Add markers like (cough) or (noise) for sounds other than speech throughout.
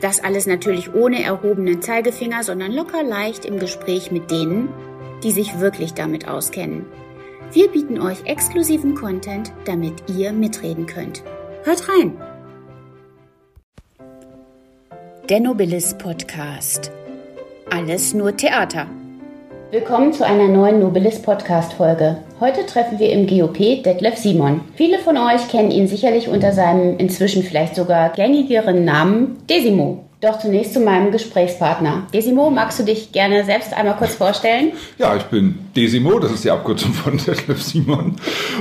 Das alles natürlich ohne erhobenen Zeigefinger, sondern locker leicht im Gespräch mit denen, die sich wirklich damit auskennen. Wir bieten euch exklusiven Content, damit ihr mitreden könnt. Hört rein! Der Nobilis Podcast. Alles nur Theater. Willkommen zu einer neuen Nobilis Podcast Folge. Heute treffen wir im GOP Detlef Simon. Viele von euch kennen ihn sicherlich unter seinem inzwischen vielleicht sogar gängigeren Namen Desimo. Doch zunächst zu meinem Gesprächspartner. Desimo, magst du dich gerne selbst einmal kurz vorstellen? Ja, ich bin Desimo, das ist die Abkürzung von Detlef Simon.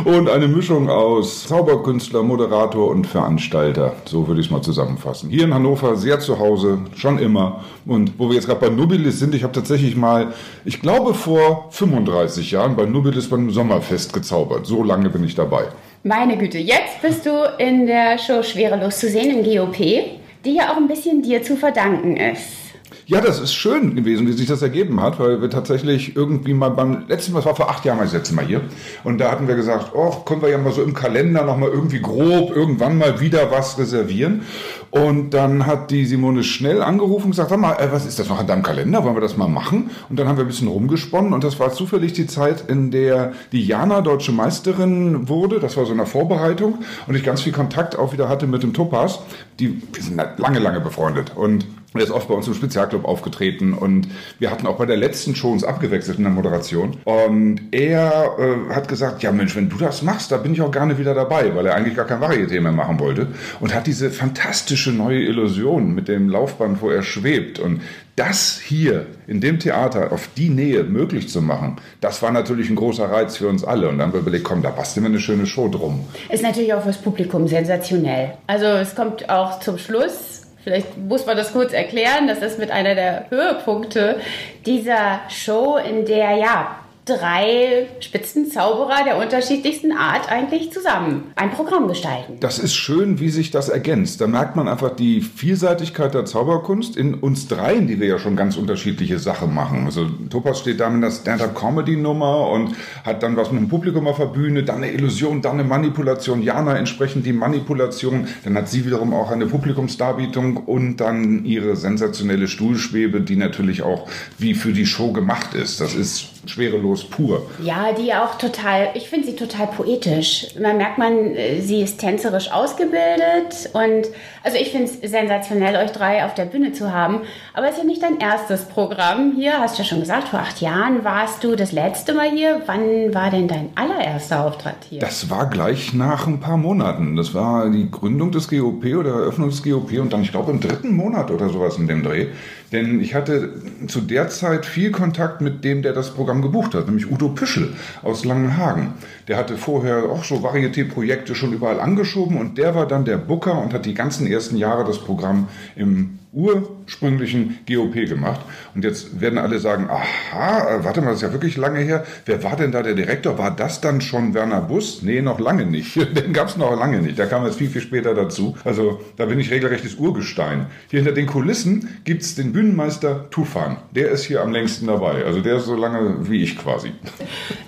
Und eine Mischung aus Zauberkünstler, Moderator und Veranstalter. So würde ich es mal zusammenfassen. Hier in Hannover sehr zu Hause, schon immer. Und wo wir jetzt gerade bei Nubilis sind, ich habe tatsächlich mal, ich glaube vor 35 Jahren bei Nubilis beim Sommerfest gezaubert. So lange bin ich dabei. Meine Güte, jetzt bist du in der Show Schwerelos zu sehen im GOP die ja auch ein bisschen dir zu verdanken ist. Ja, das ist schön gewesen, wie sich das ergeben hat, weil wir tatsächlich irgendwie mal beim letzten Mal, das war vor acht Jahren mal das letzte Mal hier, und da hatten wir gesagt, oh, können wir ja mal so im Kalender nochmal irgendwie grob irgendwann mal wieder was reservieren. Und dann hat die Simone schnell angerufen und gesagt, sag mal, äh, was ist das noch an deinem Kalender? Wollen wir das mal machen? Und dann haben wir ein bisschen rumgesponnen und das war zufällig die Zeit, in der die Jana deutsche Meisterin wurde. Das war so eine Vorbereitung und ich ganz viel Kontakt auch wieder hatte mit dem Topas. Die, wir sind lange, lange befreundet und er ist oft bei uns im Spezialclub aufgetreten und wir hatten auch bei der letzten Show uns abgewechselt in der Moderation. Und er äh, hat gesagt, ja Mensch, wenn du das machst, da bin ich auch gerne wieder dabei, weil er eigentlich gar kein Varieté mehr machen wollte. Und hat diese fantastische neue Illusion mit dem Laufband, wo er schwebt. Und das hier in dem Theater auf die Nähe möglich zu machen, das war natürlich ein großer Reiz für uns alle. Und dann haben wir überlegt, komm, da basteln wir eine schöne Show drum. Ist natürlich auch fürs Publikum sensationell. Also es kommt auch zum Schluss Vielleicht muss man das kurz erklären. Das ist mit einer der Höhepunkte dieser Show, in der ja drei Spitzenzauberer der unterschiedlichsten Art eigentlich zusammen ein Programm gestalten. Das ist schön, wie sich das ergänzt. Da merkt man einfach die Vielseitigkeit der Zauberkunst in uns dreien, die wir ja schon ganz unterschiedliche Sachen machen. Also Topas steht da mit einer Stand-up-Comedy-Nummer und hat dann was mit dem Publikum auf der Bühne, dann eine Illusion, dann eine Manipulation. Jana entsprechend die Manipulation. Dann hat sie wiederum auch eine Publikumsdarbietung und dann ihre sensationelle Stuhlschwebe, die natürlich auch wie für die Show gemacht ist. Das ist schwerelos pur. Ja, die auch total, ich finde sie total poetisch. Man merkt man, äh, sie ist tänzerisch ausgebildet und also ich finde es sensationell, euch drei auf der Bühne zu haben. Aber es ist ja nicht dein erstes Programm hier, hast du ja schon gesagt, vor acht Jahren warst du das letzte Mal hier. Wann war denn dein allererster Auftritt hier? Das war gleich nach ein paar Monaten. Das war die Gründung des GOP oder Eröffnung des GOP und dann, ich glaube, im dritten Monat oder sowas in dem Dreh. Denn ich hatte zu der Zeit viel Kontakt mit dem, der das Programm gebucht hat, nämlich Udo Püschel aus Langenhagen. Der hatte vorher auch so Varieté-Projekte schon überall angeschoben und der war dann der Booker und hat die ganzen ersten Jahre das Programm im ursprünglichen GOP gemacht. Und jetzt werden alle sagen, aha, äh, warte mal, das ist ja wirklich lange her. Wer war denn da der Direktor? War das dann schon Werner Bus? Nee, noch lange nicht. (laughs) Den gab es noch lange nicht. Der kam jetzt viel, viel später dazu. Also da bin ich regelrechtes Urgestein. Hier hinter den Kulissen gibt es den Bühnenmeister Tufan. Der ist hier am längsten dabei. Also der ist so lange wie ich quasi.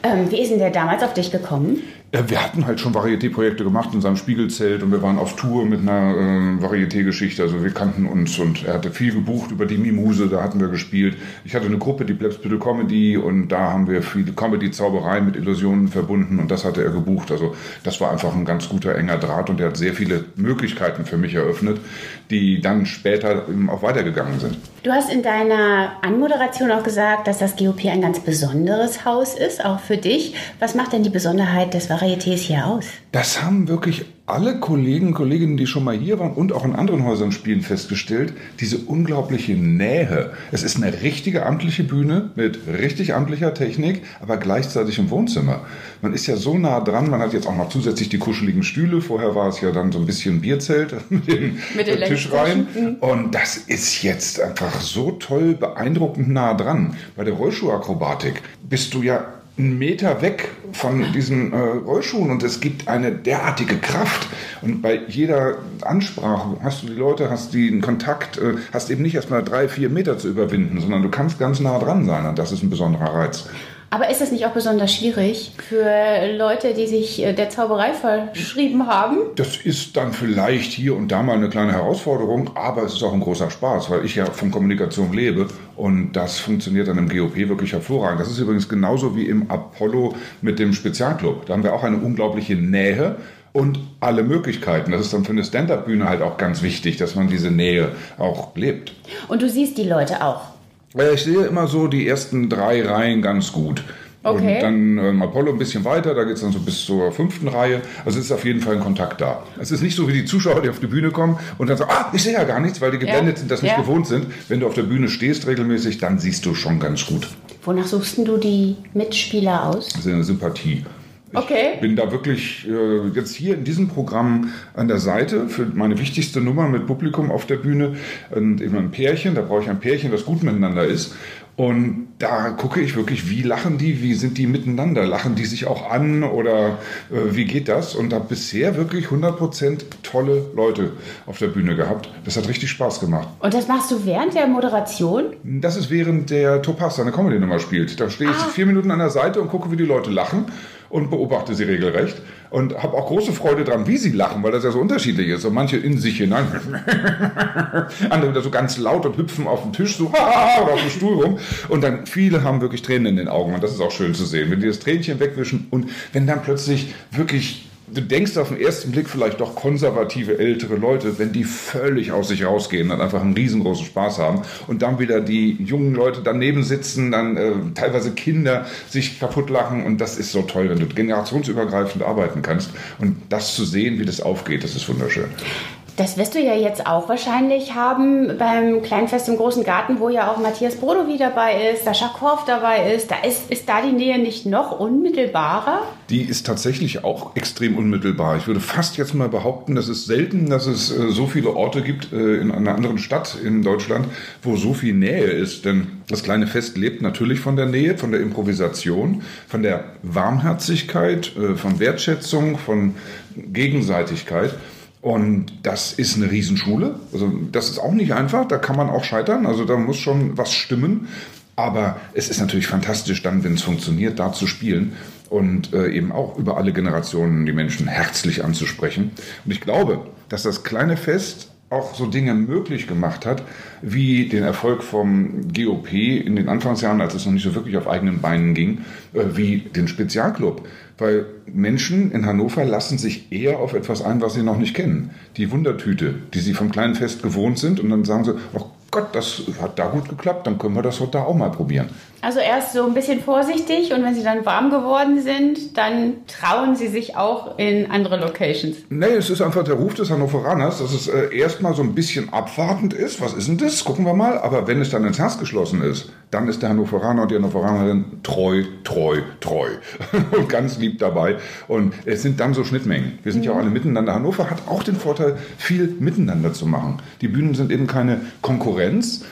Ähm, wie ist denn der damals auf dich gekommen? Wir hatten halt schon Varieté-Projekte gemacht in seinem Spiegelzelt und wir waren auf Tour mit einer äh, Varieté-Geschichte. Also wir kannten uns und er hatte viel gebucht über die Mimuse, da hatten wir gespielt. Ich hatte eine Gruppe, die Plebsbitte Comedy und da haben wir viele Comedy-Zauberei mit Illusionen verbunden und das hatte er gebucht. Also das war einfach ein ganz guter, enger Draht und er hat sehr viele Möglichkeiten für mich eröffnet, die dann später eben auch weitergegangen sind. Du hast in deiner Anmoderation auch gesagt, dass das GOP ein ganz besonderes Haus ist, auch für dich. Was macht denn die Besonderheit des Varietés hier aus? Das haben wirklich alle Kollegen und Kolleginnen, die schon mal hier waren und auch in anderen Häusern spielen, festgestellt, diese unglaubliche Nähe. Es ist eine richtige amtliche Bühne mit richtig amtlicher Technik, aber gleichzeitig im Wohnzimmer. Man ist ja so nah dran, man hat jetzt auch noch zusätzlich die kuscheligen Stühle. Vorher war es ja dann so ein bisschen Bierzelt (laughs) mit den Tisch rein. Und das ist jetzt einfach so toll beeindruckend nah dran. Bei der Rollschuhakrobatik bist du ja einen Meter weg von diesen äh, Rollschuhen und es gibt eine derartige Kraft. Und bei jeder Ansprache hast du die Leute, hast den Kontakt, äh, hast eben nicht erst mal drei, vier Meter zu überwinden, sondern du kannst ganz nah dran sein und das ist ein besonderer Reiz. Aber ist das nicht auch besonders schwierig für Leute, die sich äh, der Zauberei verschrieben haben? Das ist dann vielleicht hier und da mal eine kleine Herausforderung, aber es ist auch ein großer Spaß, weil ich ja von Kommunikation lebe und das funktioniert dann im GOP wirklich hervorragend. Das ist übrigens genauso wie im Apollo mit dem Spezialclub. Da haben wir auch eine unglaubliche Nähe und alle Möglichkeiten. Das ist dann für eine Stand-up-Bühne halt auch ganz wichtig, dass man diese Nähe auch lebt. Und du siehst die Leute auch? Ich sehe immer so die ersten drei Reihen ganz gut. Okay. Und dann ähm, Apollo ein bisschen weiter, da geht es dann so bis zur fünften Reihe. Also es ist auf jeden Fall ein Kontakt da. Es ist nicht so wie die Zuschauer, die auf die Bühne kommen und dann sagen, ah, ich sehe ja gar nichts, weil die geblendet ja. sind, das nicht ja. gewohnt sind. Wenn du auf der Bühne stehst regelmäßig, dann siehst du schon ganz gut. Wonach suchst du die Mitspieler aus? Das ist eine Sympathie. Okay. Ich bin da wirklich äh, jetzt hier in diesem Programm an der Seite für meine wichtigste Nummer mit Publikum auf der Bühne und eben ein Pärchen. Da brauche ich ein Pärchen, das gut miteinander ist. Und da gucke ich wirklich, wie lachen die, wie sind die miteinander? Lachen die sich auch an oder äh, wie geht das? Und da bisher wirklich 100% tolle Leute auf der Bühne gehabt. Das hat richtig Spaß gemacht. Und das machst du während der Moderation? Das ist während der Topaz seine Comedy-Nummer spielt. Da stehe ich ah. vier Minuten an der Seite und gucke, wie die Leute lachen und beobachte sie regelrecht und habe auch große Freude dran, wie sie lachen, weil das ja so unterschiedlich ist. Und manche in sich hinein, (laughs) andere wieder so ganz laut und hüpfen auf den Tisch so (laughs) oder auf dem Stuhl rum. Und dann viele haben wirklich Tränen in den Augen und das ist auch schön zu sehen, wenn die das Tränchen wegwischen und wenn dann plötzlich wirklich du denkst auf den ersten Blick vielleicht doch konservative ältere Leute, wenn die völlig aus sich rausgehen und einfach einen riesengroßen Spaß haben und dann wieder die jungen Leute daneben sitzen, dann äh, teilweise Kinder sich kaputt lachen und das ist so toll, wenn du generationsübergreifend arbeiten kannst und das zu sehen, wie das aufgeht, das ist wunderschön. Das wirst du ja jetzt auch wahrscheinlich haben beim Kleinfest im Großen Garten, wo ja auch Matthias Brodowy dabei ist, Sascha Korf dabei ist. Da ist, ist da die Nähe nicht noch unmittelbarer? Die ist tatsächlich auch extrem unmittelbar. Ich würde fast jetzt mal behaupten, dass es selten, dass es äh, so viele Orte gibt äh, in einer anderen Stadt in Deutschland, wo so viel Nähe ist. Denn das kleine Fest lebt natürlich von der Nähe, von der Improvisation, von der Warmherzigkeit, äh, von Wertschätzung, von Gegenseitigkeit. Und das ist eine Riesenschule. Also das ist auch nicht einfach, da kann man auch scheitern. Also da muss schon was stimmen. Aber es ist natürlich fantastisch dann, wenn es funktioniert, da zu spielen und äh, eben auch über alle Generationen die Menschen herzlich anzusprechen. Und ich glaube, dass das kleine Fest auch so Dinge möglich gemacht hat, wie den Erfolg vom GOP in den Anfangsjahren, als es noch nicht so wirklich auf eigenen Beinen ging, äh, wie den Spezialclub. Weil Menschen in Hannover lassen sich eher auf etwas ein, was sie noch nicht kennen. Die Wundertüte, die sie vom kleinen Fest gewohnt sind und dann sagen sie, ach Gott, das hat da gut geklappt, dann können wir das heute auch mal probieren. Also erst so ein bisschen vorsichtig und wenn sie dann warm geworden sind, dann trauen sie sich auch in andere Locations. Nee, es ist einfach der Ruf des Hannoveraners, dass es äh, erstmal so ein bisschen abwartend ist. Was ist denn das? Gucken wir mal. Aber wenn es dann ins Herz geschlossen ist, dann ist der Hannoveraner und die Hannoveranerin treu, treu, treu (laughs) und ganz lieb dabei. Und es sind dann so Schnittmengen. Wir sind mhm. ja auch alle miteinander. Hannover hat auch den Vorteil, viel miteinander zu machen. Die Bühnen sind eben keine Konkurrenz,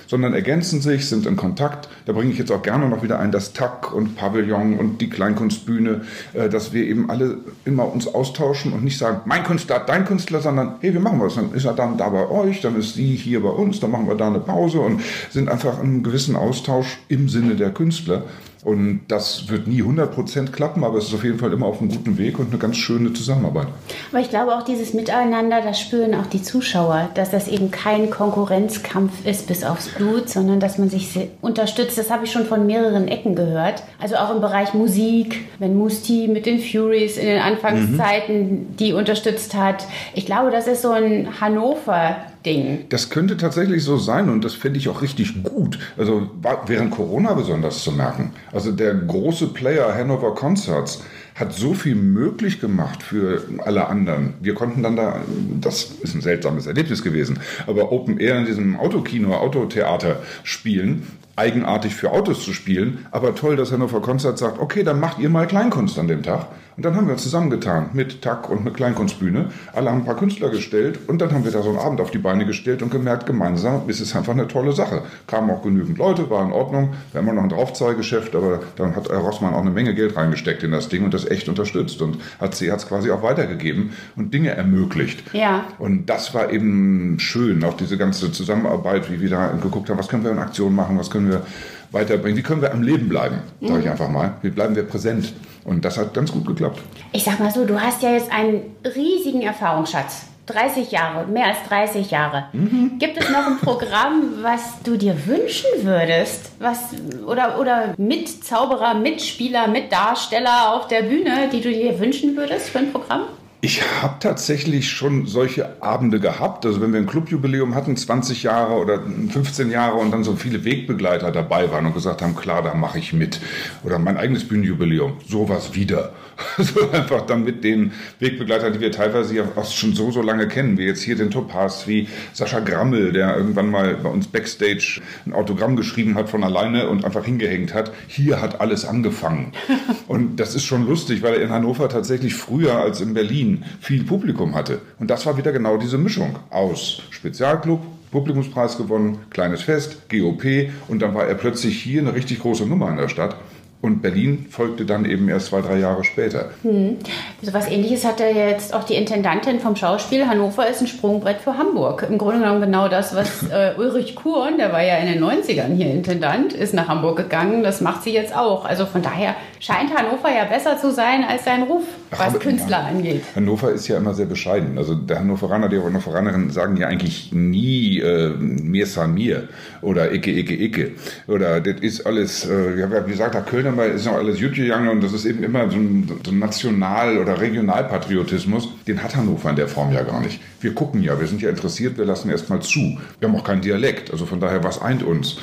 sondern ergänzen sich, sind in Kontakt. Da bringe ich jetzt auch gerne noch wieder ein, das TAC und Pavillon und die Kleinkunstbühne, äh, dass wir eben alle immer uns austauschen und nicht sagen, mein Künstler, dein Künstler, sondern hey, wir machen was. Dann ist er dann da bei euch, dann ist sie hier bei uns, dann machen wir da eine Pause und sind einfach in einem gewissen Austausch im Sinne der Künstler. Und das wird nie 100% klappen, aber es ist auf jeden Fall immer auf einem guten Weg und eine ganz schöne Zusammenarbeit. Aber ich glaube auch dieses Miteinander, das spüren auch die Zuschauer, dass das eben kein Konkurrenzkampf ist bis aufs Blut, sondern dass man sich unterstützt. Das habe ich schon von mehreren Ecken gehört. Also auch im Bereich Musik, wenn Musti mit den Furies in den Anfangszeiten mhm. die unterstützt hat. Ich glaube, das ist so ein Hannover Ding. Das könnte tatsächlich so sein und das fände ich auch richtig gut. Also während Corona besonders zu merken. Also der große Player Hannover Concerts hat so viel möglich gemacht für alle anderen. Wir konnten dann da, das ist ein seltsames Erlebnis gewesen, aber Open Air in diesem Autokino, Autotheater spielen eigenartig für Autos zu spielen, aber toll, dass Hannover Konzert sagt, okay, dann macht ihr mal Kleinkunst an dem Tag. Und dann haben wir uns zusammengetan mit TAC und mit Kleinkunstbühne. Alle haben ein paar Künstler gestellt und dann haben wir da so einen Abend auf die Beine gestellt und gemerkt, gemeinsam ist es einfach eine tolle Sache. Kamen auch genügend Leute, war in Ordnung. Wir haben immer noch ein Draufzahlgeschäft, aber dann hat Rossmann auch eine Menge Geld reingesteckt in das Ding und das echt unterstützt und hat sie hat es quasi auch weitergegeben und Dinge ermöglicht. Ja. Und das war eben schön, auch diese ganze Zusammenarbeit, wie wir da geguckt haben, was können wir in Aktion machen, was können wir weiterbringen, wie können wir am Leben bleiben, sage ich mhm. einfach mal. Wie bleiben wir präsent? Und das hat ganz gut geklappt. Ich sag mal so, du hast ja jetzt einen riesigen Erfahrungsschatz. 30 Jahre, mehr als 30 Jahre. Mhm. Gibt es noch ein Programm, was du dir wünschen würdest? Was, oder, oder Mitzauberer, Mitspieler, Mitdarsteller auf der Bühne, die du dir wünschen würdest für ein Programm? Ich habe tatsächlich schon solche Abende gehabt. Also wenn wir ein Clubjubiläum hatten, 20 Jahre oder 15 Jahre und dann so viele Wegbegleiter dabei waren und gesagt haben, klar, da mache ich mit. Oder mein eigenes Bühnenjubiläum, sowas wieder. (laughs) So einfach dann mit den Wegbegleitern, die wir teilweise ja auch schon so, so lange kennen, wie jetzt hier den Topaz, wie Sascha Grammel, der irgendwann mal bei uns Backstage ein Autogramm geschrieben hat von alleine und einfach hingehängt hat. Hier hat alles angefangen. (laughs) Und das ist schon lustig, weil er in Hannover tatsächlich früher als in Berlin Berlin viel Publikum hatte. Und das war wieder genau diese Mischung aus Spezialclub, Publikumspreis gewonnen, kleines Fest, GOP und dann war er plötzlich hier eine richtig große Nummer in der Stadt. Und Berlin folgte dann eben erst zwei, drei Jahre später. Hm. So was ähnliches hatte jetzt auch die Intendantin vom Schauspiel. Hannover ist ein Sprungbrett für Hamburg. Im Grunde genommen genau das, was (laughs) äh, Ulrich Kuhn, der war ja in den 90ern hier Intendant, ist nach Hamburg gegangen. Das macht sie jetzt auch. Also von daher scheint Hannover ja besser zu sein als sein Ruf, was Ach, Künstler ja. angeht. Hannover ist ja immer sehr bescheiden. Also der Hannoveraner, die Hannoveranerinnen sagen ja eigentlich nie äh, mir san mir oder icke, icke, icke. Oder das ist alles, äh, wie gesagt, der Kölner mal ist noch alles gut gegangen und das ist eben immer so ein, so ein National- oder Regionalpatriotismus. Den hat Hannover in der Form ja gar nicht. Wir gucken ja, wir sind ja interessiert, wir lassen erstmal zu. Wir haben auch keinen Dialekt, also von daher, was eint uns?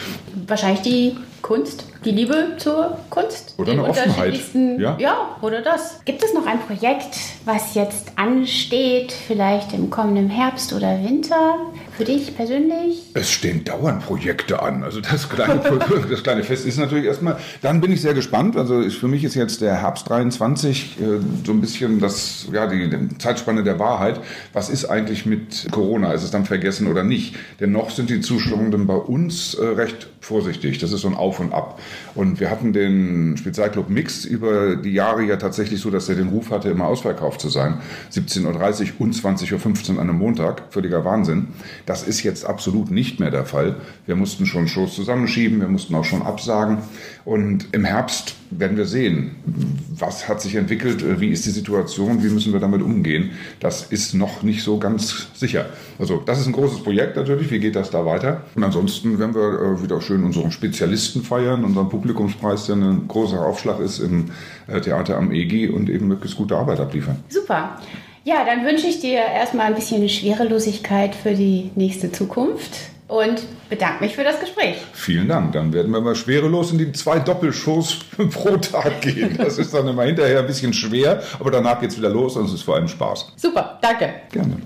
Wahrscheinlich die Kunst, die Liebe zur Kunst. Oder eine Offenheit. Ja? ja, oder das. Gibt es noch ein Projekt, was jetzt ansteht, vielleicht im kommenden Herbst oder Winter? Für dich persönlich? Es stehen dauernd Projekte an. Also das kleine, (laughs) das kleine Fest ist natürlich erstmal, dann bin ich sehr gespannt. Also für mich ist jetzt der Herbst 23 äh, so ein bisschen das, ja, die, die Zeitspanne der Wahrheit. Was ist eigentlich mit Corona? Ist es dann vergessen oder nicht? Denn noch sind die Zuschauenden bei uns äh, recht vorsichtig. Das ist so ein Auf und Ab. Und wir hatten den Spezialclub Mix über die Jahre ja tatsächlich so, dass er den Ruf hatte, immer ausverkauft zu sein. 17.30 Uhr und 20.15 Uhr an einem Montag. Völliger Wahnsinn. Das ist jetzt absolut nicht mehr der Fall. Wir mussten schon Shows zusammenschieben, wir mussten auch schon absagen. Und im Herbst werden wir sehen, was hat sich entwickelt, wie ist die Situation, wie müssen wir damit umgehen. Das ist noch nicht so ganz sicher. Also das ist ein großes Projekt natürlich, wie geht das da weiter? Und ansonsten werden wir äh, wieder schön unseren Spezialisten feiern, unseren Publikumspreis, der ein großer Aufschlag ist im äh, Theater am EGI und eben möglichst gute Arbeit abliefern. Super. Ja, dann wünsche ich dir erstmal ein bisschen Schwerelosigkeit für die nächste Zukunft und bedanke mich für das Gespräch. Vielen Dank. Dann werden wir mal schwerelos in die zwei Doppelshows (laughs) pro Tag gehen. Das ist dann immer hinterher ein bisschen schwer, aber danach geht es wieder los und es ist vor allem Spaß. Super, danke. Gerne.